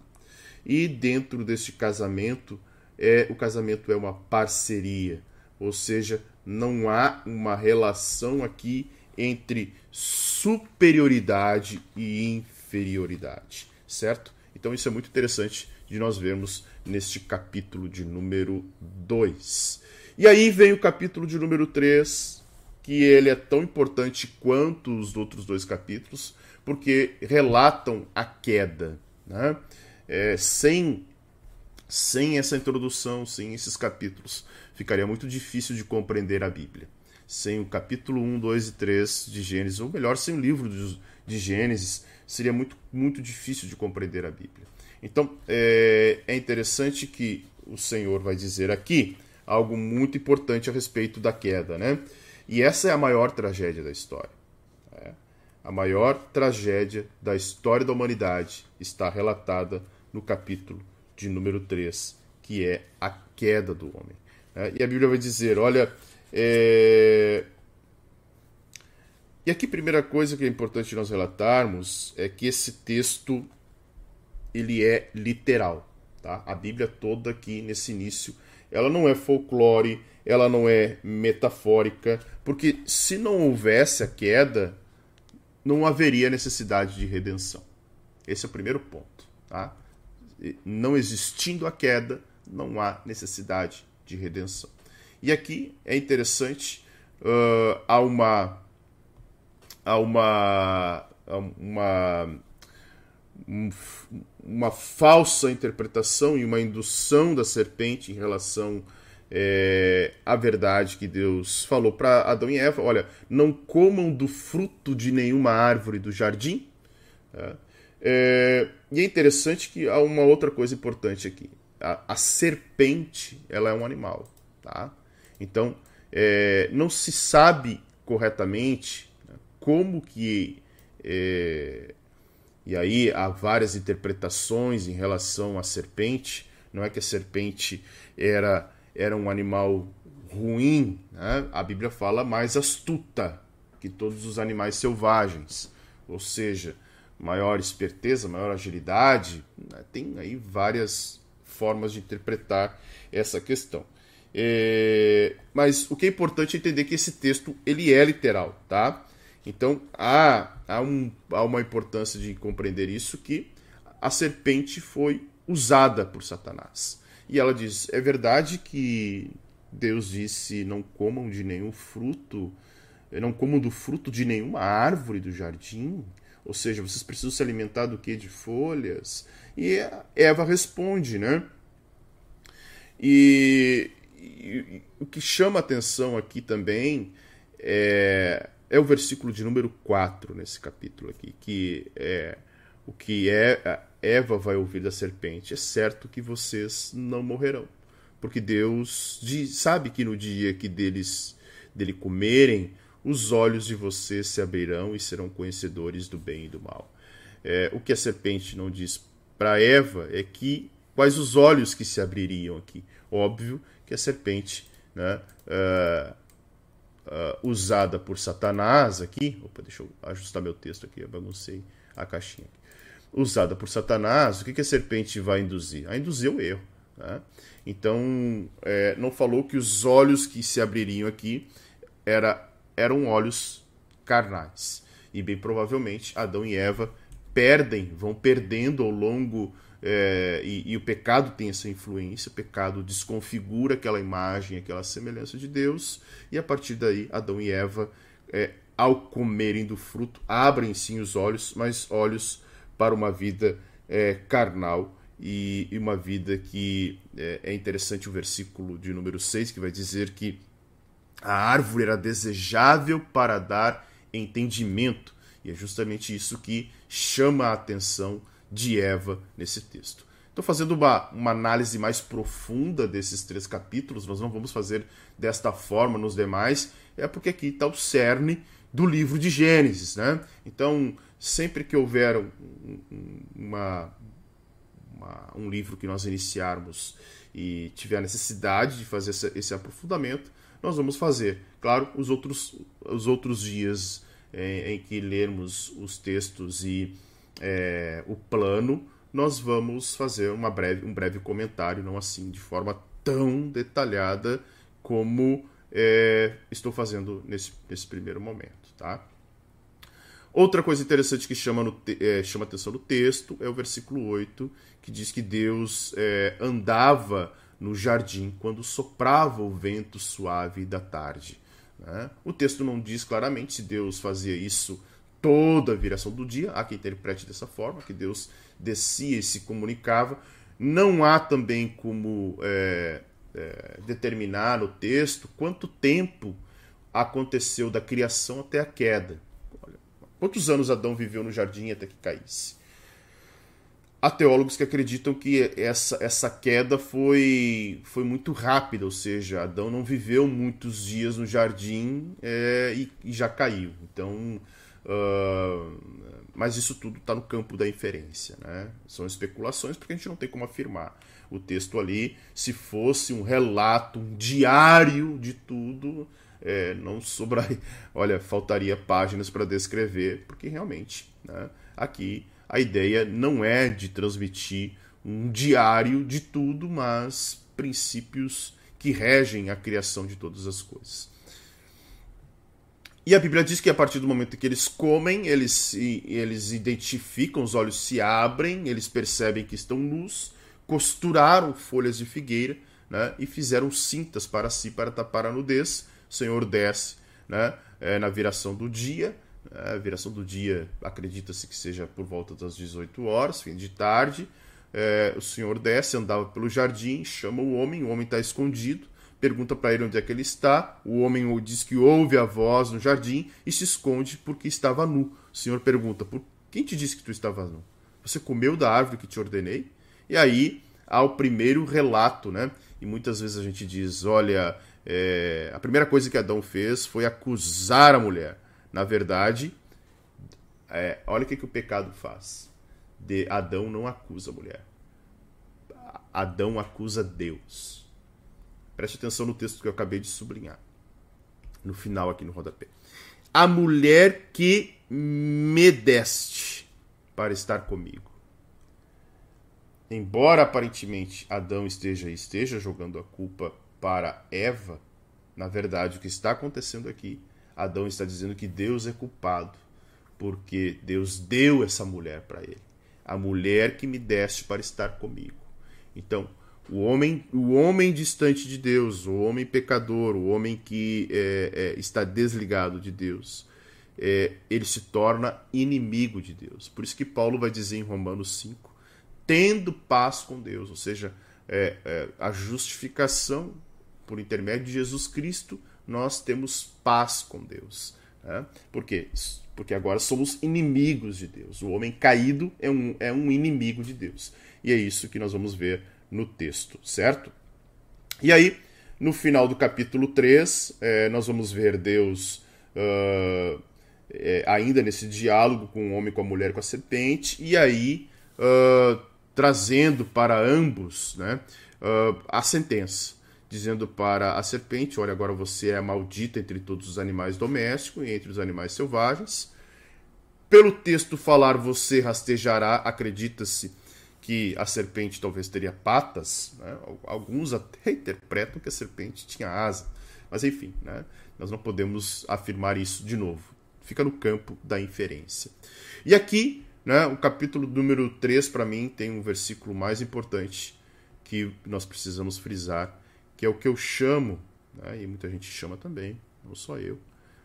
E dentro deste casamento, é o casamento é uma parceria, ou seja, não há uma relação aqui entre superioridade e inferioridade, certo? Então isso é muito interessante de nós vermos neste capítulo de número 2. E aí vem o capítulo de número 3, que ele é tão importante quanto os outros dois capítulos, porque relatam a queda. Né? É, sem, sem essa introdução, sem esses capítulos, ficaria muito difícil de compreender a Bíblia. Sem o capítulo 1, 2 e 3 de Gênesis, ou melhor, sem o livro de, Gênesis, seria muito, muito difícil de compreender a Bíblia. Então, é, é interessante que o Senhor vai dizer aqui algo muito importante a respeito da queda, né? E essa é a maior tragédia da história. A maior tragédia da história da humanidade está relatada no capítulo de número 3, que é a queda do homem. É, e a Bíblia vai dizer: olha. É... E aqui, primeira coisa que é importante nós relatarmos é que esse texto ele é literal. Tá? A Bíblia toda aqui nesse início, ela não é folclore, ela não é metafórica, porque se não houvesse a queda, não haveria necessidade de redenção. Esse é o primeiro ponto. Tá? Não existindo a queda, não há necessidade de redenção. E aqui é interessante, uh, há uma. Há uma. uma uma falsa interpretação e uma indução da serpente em relação é, a verdade que Deus falou para Adão e Eva: olha, não comam do fruto de nenhuma árvore do jardim. Tá? É, e é interessante que há uma outra coisa importante aqui: a, a serpente ela é um animal, tá? Então é, não se sabe corretamente né, como que é, e aí há várias interpretações em relação à serpente. Não é que a serpente era era um animal ruim, né? a Bíblia fala mais astuta que todos os animais selvagens, ou seja, maior esperteza, maior agilidade. Né? Tem aí várias formas de interpretar essa questão. É... Mas o que é importante é entender que esse texto ele é literal, tá? Então há, há, um, há uma importância de compreender isso que a serpente foi usada por Satanás. E ela diz: É verdade que Deus disse: Não comam de nenhum fruto, não comam do fruto de nenhuma árvore do jardim. Ou seja, vocês precisam se alimentar do que? De folhas. E Eva responde, né? E, e, e o que chama atenção aqui também é, é o versículo de número 4 nesse capítulo aqui, que é o que é Eva vai ouvir da serpente: É certo que vocês não morrerão. Porque Deus diz, sabe que no dia que deles dele comerem, os olhos de vocês se abrirão e serão conhecedores do bem e do mal. É, o que a serpente não diz para Eva é que quais os olhos que se abririam aqui. Óbvio que a serpente, né, uh, uh, usada por Satanás aqui, opa, deixa eu ajustar meu texto aqui, eu baguncei a caixinha. Usada por Satanás, o que, que a serpente vai induzir? A induzir o erro. Né? Então, é, não falou que os olhos que se abririam aqui era, eram olhos carnais. E bem provavelmente Adão e Eva perdem, vão perdendo ao longo. É, e, e, o pecado tem essa influência, o pecado desconfigura aquela imagem, aquela semelhança de Deus, e a partir daí Adão e Eva, é, ao comerem do fruto, abrem sim os olhos, mas olhos para uma vida é, carnal e, e, uma vida que é, é interessante o versículo de número 6, que vai dizer que a árvore era desejável para dar entendimento. E é justamente isso que chama a atenção de Eva nesse texto. Então, fazendo uma, uma análise mais profunda desses três capítulos, nós não vamos fazer desta forma nos demais, é porque aqui está o cerne do livro de Gênesis. Né? Então, sempre que houver uma, uma, um livro que nós iniciarmos e tiver necessidade de fazer esse, esse aprofundamento, nós vamos fazer. Claro, os outros, os outros dias é, em que lermos os textos e é, o plano, nós vamos fazer uma breve, um breve comentário, não assim de forma tão detalhada como é, estou fazendo nesse, nesse primeiro momento. Tá? Outra coisa interessante que chama, no, é, chama atenção no texto é o versículo 8, que diz que Deus é, andava no jardim quando soprava o vento suave da tarde. Né? O texto não diz claramente se Deus fazia isso toda a viração do dia, há quem interprete dessa forma, que Deus descia e se comunicava. Não há também como é, é, determinar no texto quanto tempo aconteceu da criação até a queda. Olha, quantos anos Adão viveu no jardim até que caísse? Há teólogos que acreditam que essa, essa queda foi, foi muito rápida, ou seja, Adão não viveu muitos dias no jardim é, e, e, já caiu. Então, mas isso tudo está no campo da inferência. Né? São especulações porque a gente não tem como afirmar. O texto ali, se fosse um relato, um diário de tudo, é, não sobraria. Olha, faltaria páginas para descrever, porque realmente né, aqui a ideia não é de transmitir um diário de tudo, mas princípios que regem a criação de todas as coisas. E a Bíblia diz que a partir do momento que eles comem, eles, eles identificam, os olhos se abrem, eles percebem que estão nus, costuraram folhas de figueira né, e fizeram cintas para si para tapar a nudez. O Senhor desce né, é, na viração do dia a viração do dia acredita-se que seja por volta das 18 horas, fim de tarde. É, o senhor desce, andava pelo jardim, chama o homem, o homem está escondido, pergunta para ele onde é que ele está. O homem diz que ouve a voz no jardim e se esconde porque estava nu. O senhor pergunta: por quem te disse que tu estava nu? Você comeu da árvore que te ordenei? E aí há o primeiro relato, né? E muitas vezes a gente diz: olha, é, a primeira coisa que Adão fez foi acusar a mulher. Na verdade, é, olha o que, que o pecado faz. De Adão não acusa a mulher. Adão acusa Deus. Preste atenção no texto que eu acabei de sublinhar. No final, aqui no rodapé. A mulher que me deste para estar comigo. Embora aparentemente Adão esteja esteja jogando a culpa para Eva, na verdade o que está acontecendo aqui Adão está dizendo que Deus é culpado, porque Deus deu essa mulher para ele. A mulher que me deste para estar comigo. Então, o homem, o homem distante de Deus, o homem pecador, o homem que é, é, está desligado de Deus, é, ele se torna inimigo de Deus. Por isso que Paulo vai dizer em Romanos 5, tendo paz com Deus, ou seja, é, é, a justificação por intermédio de Jesus Cristo nós temos paz com Deus. Né? Por quê? Porque agora somos inimigos de Deus. O homem caído é um, é um inimigo de Deus. E é isso que nós vamos ver no texto, certo? E aí, no final do capítulo 3, é, nós vamos ver Deus uh, é, ainda nesse diálogo com o homem, com a mulher, com a serpente, e aí uh, trazendo para ambos né, uh, a sentença, dizendo para a serpente: Olha, agora você é maldita entre todos os animais domésticos e entre os animais selvagens. Pelo texto falar, você rastejará, acredita-se que a serpente talvez teria patas, né? alguns até interpretam que a serpente tinha asa, mas enfim, né? nós não podemos afirmar isso de novo. Fica no campo da inferência. E aqui, né, o capítulo número 3, para mim, tem um versículo mais importante que nós precisamos frisar, que é o que eu chamo, né, e muita gente chama também, não só eu,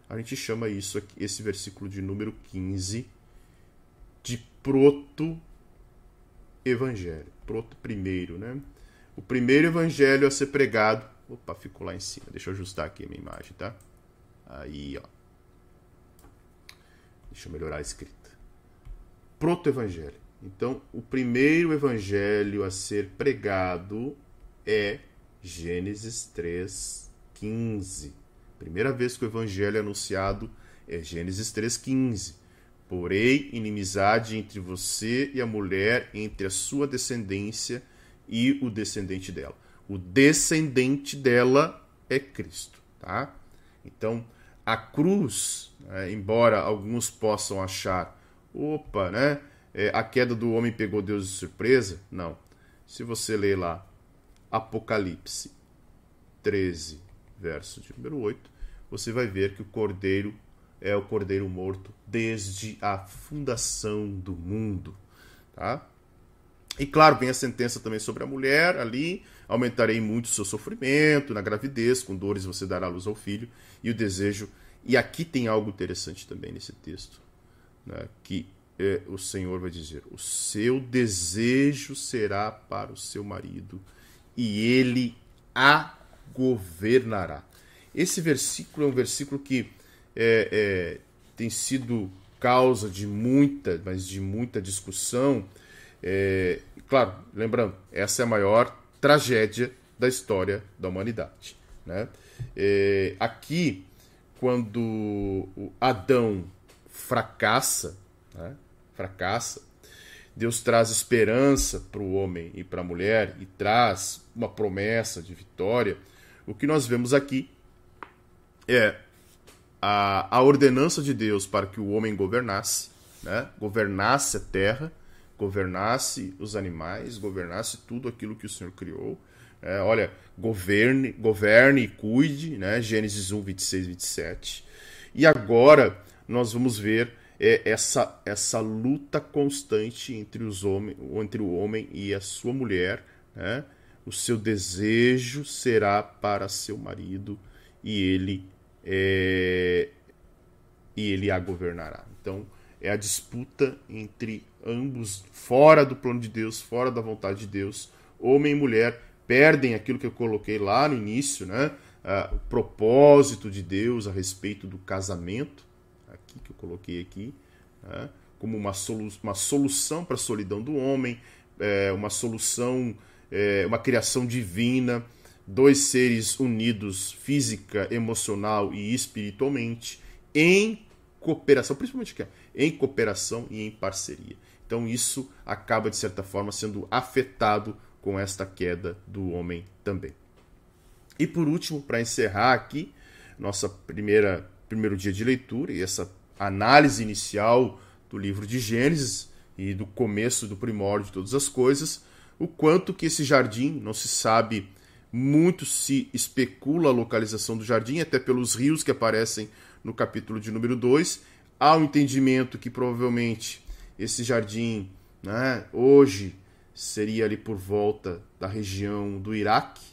a gente chama isso aqui, esse versículo de número 15 de proto evangelho, proto primeiro, né? O primeiro evangelho a ser pregado. Opa, ficou lá em cima. Deixa eu ajustar aqui a minha imagem, tá? Aí, ó. Deixa eu melhorar a escrita. Proto evangelho. Então, o primeiro evangelho a ser pregado é Gênesis 3:15. Primeira vez que o evangelho é anunciado é Gênesis 3:15. Porém, inimizade entre você e a mulher, entre a sua descendência e o descendente dela. O descendente dela é Cristo, tá? Então, a cruz, né, embora alguns possam achar, opa, né? É, a queda do homem pegou Deus de surpresa? Não. Se você ler lá Apocalipse 13, verso de número 8, você vai ver que o cordeiro é o cordeiro morto desde a fundação do mundo, tá? E claro, vem a sentença também sobre a mulher ali, aumentarei muito o seu sofrimento na gravidez, com dores você dará luz ao filho, e o desejo. E aqui tem algo interessante também nesse texto, né, que é, o Senhor vai dizer: o seu desejo será para o seu marido, e ele a governará. Esse versículo é um versículo que é, é, tem sido causa de muita, mas de muita discussão. É, claro, lembrando, essa é a maior tragédia da história da humanidade. Né? É, aqui, quando Adão fracassa, né? fracassa, Deus traz esperança para o homem e para a mulher e traz uma promessa de vitória. O que nós vemos aqui é a, a ordenança de Deus para que o homem governasse, né? governasse a terra, governasse os animais, governasse tudo aquilo que o Senhor criou. É, olha, governe, governe e cuide, né? Gênesis 1, 26, 27. E agora nós vamos ver é, essa, essa luta constante entre, os homens, entre o homem e a sua mulher. Né? O seu desejo será para seu marido e ele é, e ele a governará. Então, é a disputa entre ambos, fora do plano de Deus, fora da vontade de Deus. Homem e mulher perdem aquilo que eu coloquei lá no início, né? Ah, o propósito de Deus a respeito do casamento, aqui que eu coloquei aqui, né? como uma, solu uma solução para a solidão do homem, é, uma solução, é, uma criação divina dois seres unidos física, emocional e espiritualmente em cooperação, principalmente em cooperação e em parceria. Então isso acaba de certa forma sendo afetado com esta queda do homem também. E por último, para encerrar aqui nossa primeira primeiro dia de leitura e essa análise inicial do livro de Gênesis e do começo do primórdio de todas as coisas, o quanto que esse jardim não se sabe muito se especula a localização do jardim, até pelos rios que aparecem no capítulo de número 2. Há um entendimento que provavelmente esse jardim né, hoje seria ali por volta da região do Iraque,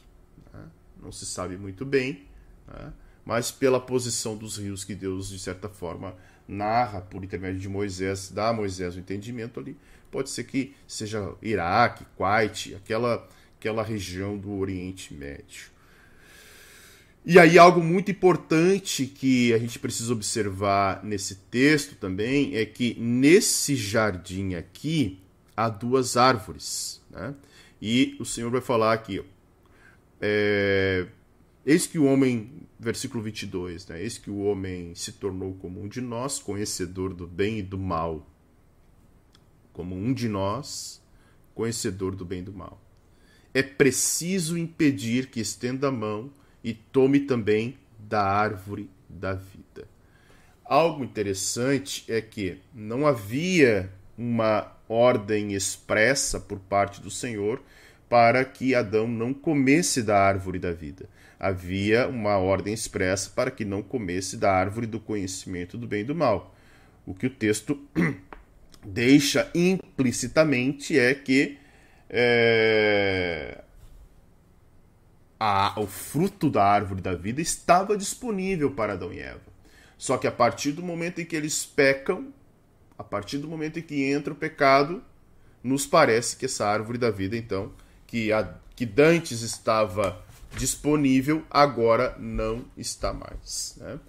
né, não se sabe muito bem, né, mas pela posição dos rios que Deus, de certa forma, narra por intermédio de Moisés, dá a Moisés o entendimento ali, pode ser que seja Iraque, Kuwait, aquela aquela região do Oriente Médio. E aí, algo muito importante que a gente precisa observar nesse texto também é que nesse jardim aqui há duas árvores. Né? E o Senhor vai falar aqui: é, Eis que o homem, versículo 22, né? Eis que o homem se tornou como um de nós, conhecedor do bem e do mal. Como um de nós, conhecedor do bem e do mal. É preciso impedir que estenda a mão e tome também da árvore da vida. Algo interessante é que não havia uma ordem expressa por parte do Senhor para que Adão não comesse da árvore da vida. Havia uma ordem expressa para que não comesse da árvore do conhecimento do bem e do mal. O que o texto deixa implicitamente é que é, a, o fruto da árvore da vida estava disponível para Adão e Eva. Só que a partir do momento em que eles pecam, a partir do momento em que entra o pecado, nos parece que essa árvore da vida, então, que, a, que dantes estava disponível, agora não está mais. Né?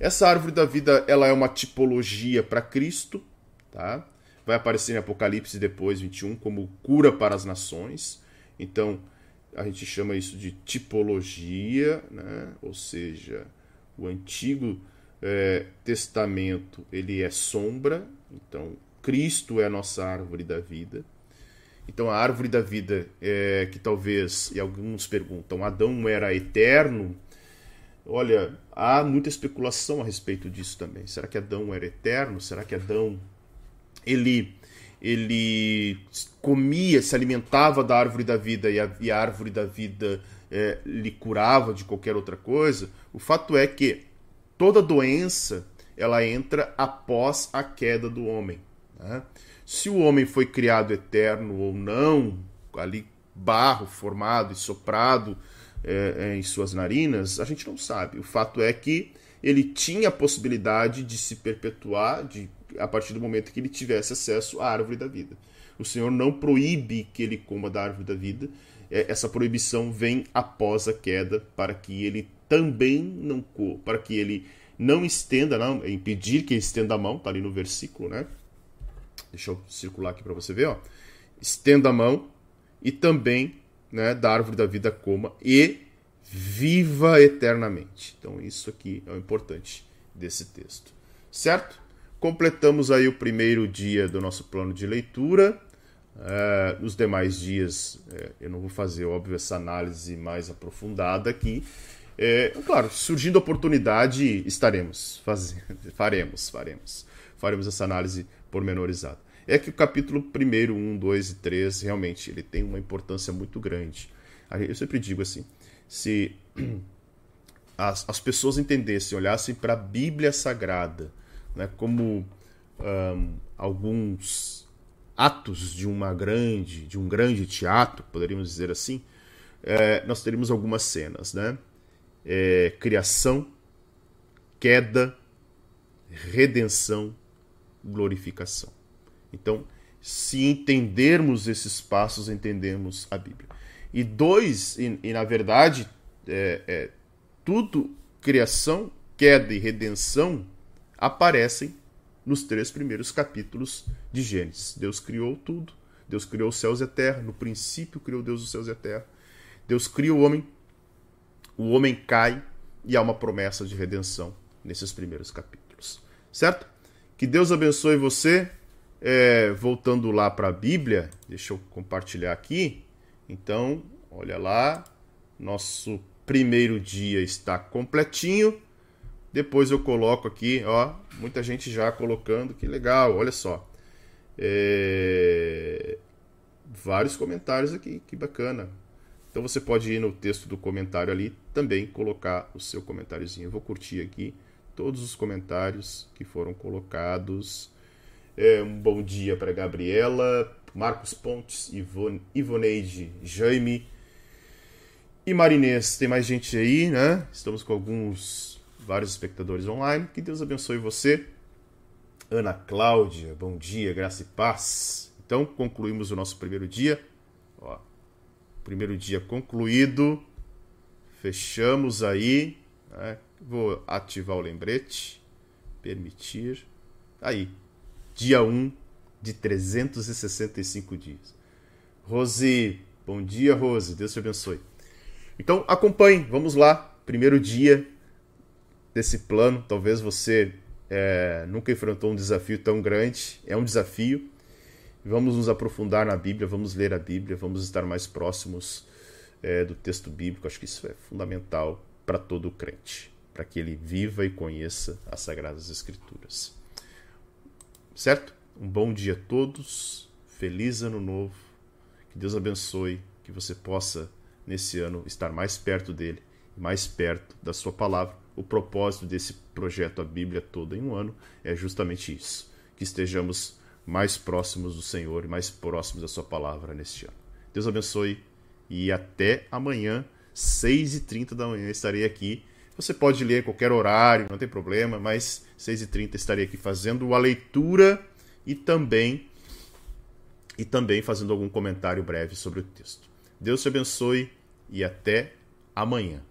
Essa árvore da vida ela é uma tipologia para Cristo, tá? Vai aparecer em Apocalipse depois, 21, como cura para as nações. Então, a gente chama isso de tipologia, né? ou seja, o Antigo é, Testamento ele é sombra, então Cristo é a nossa árvore da vida. Então a árvore da vida, é, que talvez, e alguns perguntam, Adão era eterno? Olha, há muita especulação a respeito disso também. Será que Adão era eterno? Será que Adão ele ele comia, se alimentava da árvore da vida e a, e a árvore da vida é, lhe curava de qualquer outra coisa, o fato é que toda doença ela entra após a queda do homem. Né? Se o homem foi criado eterno ou não, ali barro formado e soprado é, é, em suas narinas, a gente não sabe. O fato é que ele tinha a possibilidade de se perpetuar, de a partir do momento que ele tivesse acesso à árvore da vida. O Senhor não proíbe que ele coma da árvore da vida. É, essa proibição vem após a queda para que ele também não coma, para que ele não estenda, não, impedir que ele estenda a mão, está ali no versículo, né? Deixa eu circular aqui para você ver, ó. Estenda a mão e também, né, da árvore da vida coma e viva eternamente. Então isso aqui é o importante desse texto. Certo? Completamos aí o primeiro dia do nosso plano de leitura. Uh, nos demais dias, uh, eu não vou fazer, óbvio, essa análise mais aprofundada aqui. É, claro, surgindo oportunidade, estaremos fazendo, faremos, faremos, faremos essa análise pormenorizada. É que o capítulo 1, 1, 2 e 3, realmente, ele tem uma importância muito grande. Eu sempre digo assim, se as, as pessoas entendessem, olhassem para a Bíblia Sagrada, né, como um, alguns atos de uma grande, de um grande teatro, poderíamos dizer assim, é, nós teríamos algumas cenas, né? É, criação, queda, redenção, glorificação. Então, se entendermos esses passos, entendemos a Bíblia. E dois, e, e na verdade, é, é, tudo, criação, queda e redenção, aparecem nos três primeiros capítulos de Gênesis. Deus criou tudo, Deus criou os céus e a terra, no princípio criou Deus os céus e a terra. Deus cria o homem, o homem cai e há uma promessa de redenção nesses primeiros capítulos. Certo? Que Deus abençoe você. É, voltando lá para a Bíblia, deixa eu compartilhar aqui. Então, olha lá, nosso primeiro dia está completinho. Depois eu coloco aqui, ó, muita gente já colocando, que legal, olha só. É... Vários comentários aqui, que bacana. Então você pode ir no texto do comentário ali também colocar o seu comentáriozinho. Eu vou curtir aqui todos os comentários que foram colocados. É, um bom dia para Gabriela, Marcos Pontes, Ivone, Ivoneide, Jaime e Marinês. Tem mais gente aí, né? Estamos com alguns vários espectadores online. Que Deus abençoe você. Ana Cláudia, bom dia, graça e paz. Então, concluímos o nosso primeiro dia. Ó, primeiro dia concluído. Fechamos aí. Né? Vou ativar o lembrete. Permitir. Aí, dia 1 de 365 dias. Rose, bom dia, Rose. Deus te abençoe. Então, acompanhe. Vamos lá. Primeiro dia desse plano. Talvez você é, nunca enfrentou um desafio tão grande. É um desafio. Vamos nos aprofundar na Bíblia, vamos ler a Bíblia, vamos estar mais próximos é, do texto bíblico. Acho que isso é fundamental para todo crente, para que ele viva e conheça as Sagradas Escrituras. Certo? Um bom dia a todos, feliz ano novo, que Deus abençoe, que você possa, nesse ano, estar mais perto dele, mais perto da sua palavra. O propósito desse projeto, a Bíblia toda em um ano, é justamente isso: que estejamos mais próximos do Senhor e mais próximos da Sua palavra neste ano. Deus abençoe e até amanhã, 6h30 da manhã, estarei aqui. Você pode ler a qualquer horário, não tem problema, mas 6h30 estarei aqui fazendo a leitura e também e também fazendo algum comentário breve sobre o texto. Deus te abençoe e até amanhã.